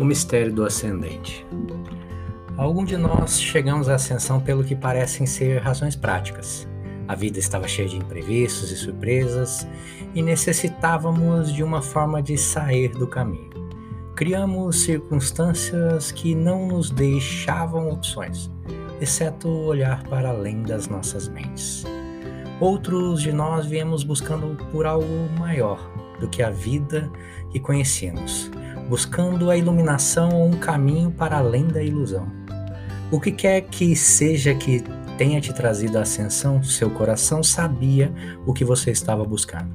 O mistério do ascendente. Algum de nós chegamos à ascensão pelo que parecem ser razões práticas. A vida estava cheia de imprevistos e surpresas e necessitávamos de uma forma de sair do caminho. Criamos circunstâncias que não nos deixavam opções, exceto olhar para além das nossas mentes. Outros de nós viemos buscando por algo maior do que a vida que conhecíamos buscando a iluminação ou um caminho para além da ilusão. O que quer que seja que tenha te trazido a ascensão, seu coração sabia o que você estava buscando.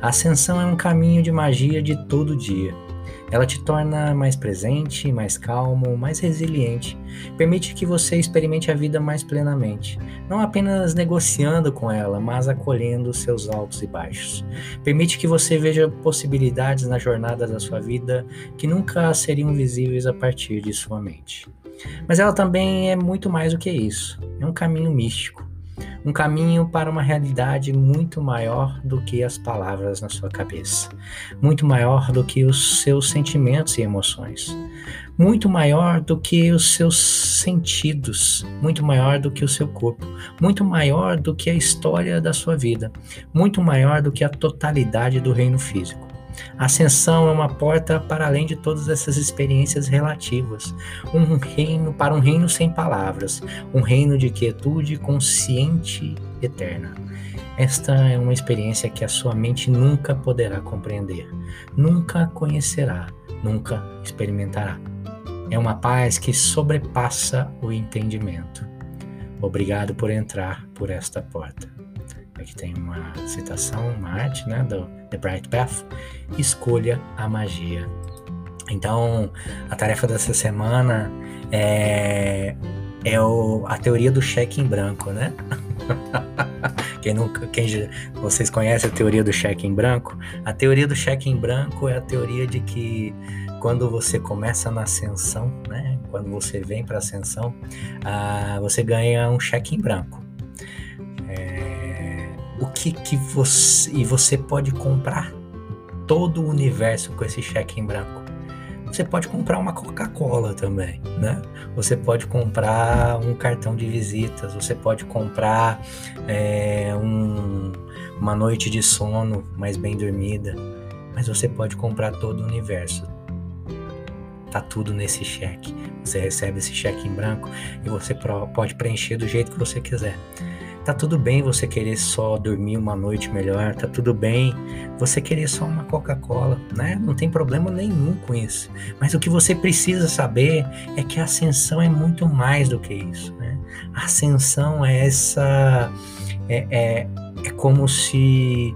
A ascensão é um caminho de magia de todo dia ela te torna mais presente, mais calmo, mais resiliente. Permite que você experimente a vida mais plenamente, não apenas negociando com ela, mas acolhendo seus altos e baixos. Permite que você veja possibilidades na jornada da sua vida que nunca seriam visíveis a partir de sua mente. Mas ela também é muito mais do que isso. É um caminho místico um caminho para uma realidade muito maior do que as palavras na sua cabeça, muito maior do que os seus sentimentos e emoções, muito maior do que os seus sentidos, muito maior do que o seu corpo, muito maior do que a história da sua vida, muito maior do que a totalidade do reino físico. Ascensão é uma porta para além de todas essas experiências relativas, um reino para um reino sem palavras, um reino de quietude consciente eterna. Esta é uma experiência que a sua mente nunca poderá compreender, nunca conhecerá, nunca experimentará. É uma paz que sobrepassa o entendimento. Obrigado por entrar por esta porta. Aqui tem uma citação, uma arte, né, do The Bright Path. Escolha a magia. Então, a tarefa dessa semana é, é o, a teoria do cheque em branco, né? quem nunca, quem vocês conhecem a teoria do cheque em branco? A teoria do cheque em branco é a teoria de que quando você começa na ascensão, né? Quando você vem para ascensão, ah, você ganha um cheque em branco o que que você e você pode comprar todo o universo com esse cheque em branco. Você pode comprar uma Coca-Cola também, né? Você pode comprar um cartão de visitas, você pode comprar é, um, uma noite de sono mais bem dormida, mas você pode comprar todo o universo. Tá tudo nesse cheque. Você recebe esse cheque em branco e você pode preencher do jeito que você quiser. Tá tudo bem você querer só dormir uma noite melhor, tá tudo bem você querer só uma Coca-Cola, né? Não tem problema nenhum com isso. Mas o que você precisa saber é que a ascensão é muito mais do que isso, né? A ascensão é essa. É, é, é como se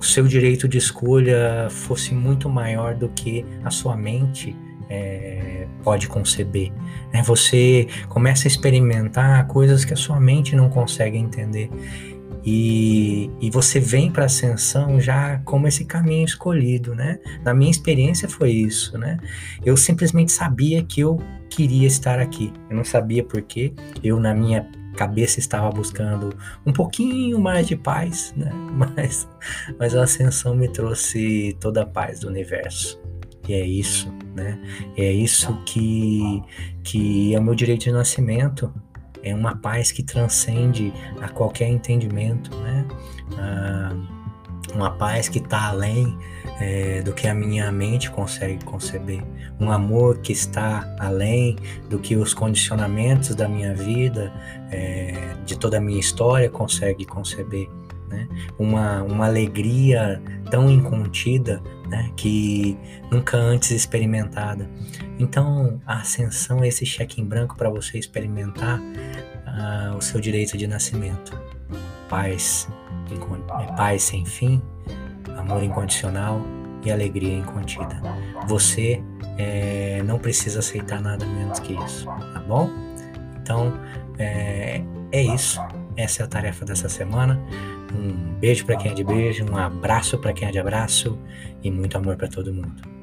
o seu direito de escolha fosse muito maior do que a sua mente é, pode conceber. Né? Você começa a experimentar coisas que a sua mente não consegue entender. E, e você vem para a ascensão já como esse caminho escolhido, né? Na minha experiência foi isso, né? Eu simplesmente sabia que eu queria estar aqui. Eu não sabia porquê. Eu, na minha cabeça, estava buscando um pouquinho mais de paz, né? Mas, mas a ascensão me trouxe toda a paz do universo. E é isso, né? É isso que, que é o meu direito de nascimento. É uma paz que transcende a qualquer entendimento, né? Ah, uma paz que está além é, do que a minha mente consegue conceber, um amor que está além do que os condicionamentos da minha vida, é, de toda a minha história consegue conceber né? uma, uma alegria tão incontida né? que nunca antes experimentada. Então, a ascensão é esse cheque em branco para você experimentar uh, o seu direito de nascimento. Paz, paz sem fim, amor incondicional e e alegria incontida. Você é, não precisa aceitar nada menos que isso, tá bom? Então é, é isso. Essa é a tarefa dessa semana. Um beijo para quem é de beijo, um abraço para quem é de abraço e muito amor para todo mundo.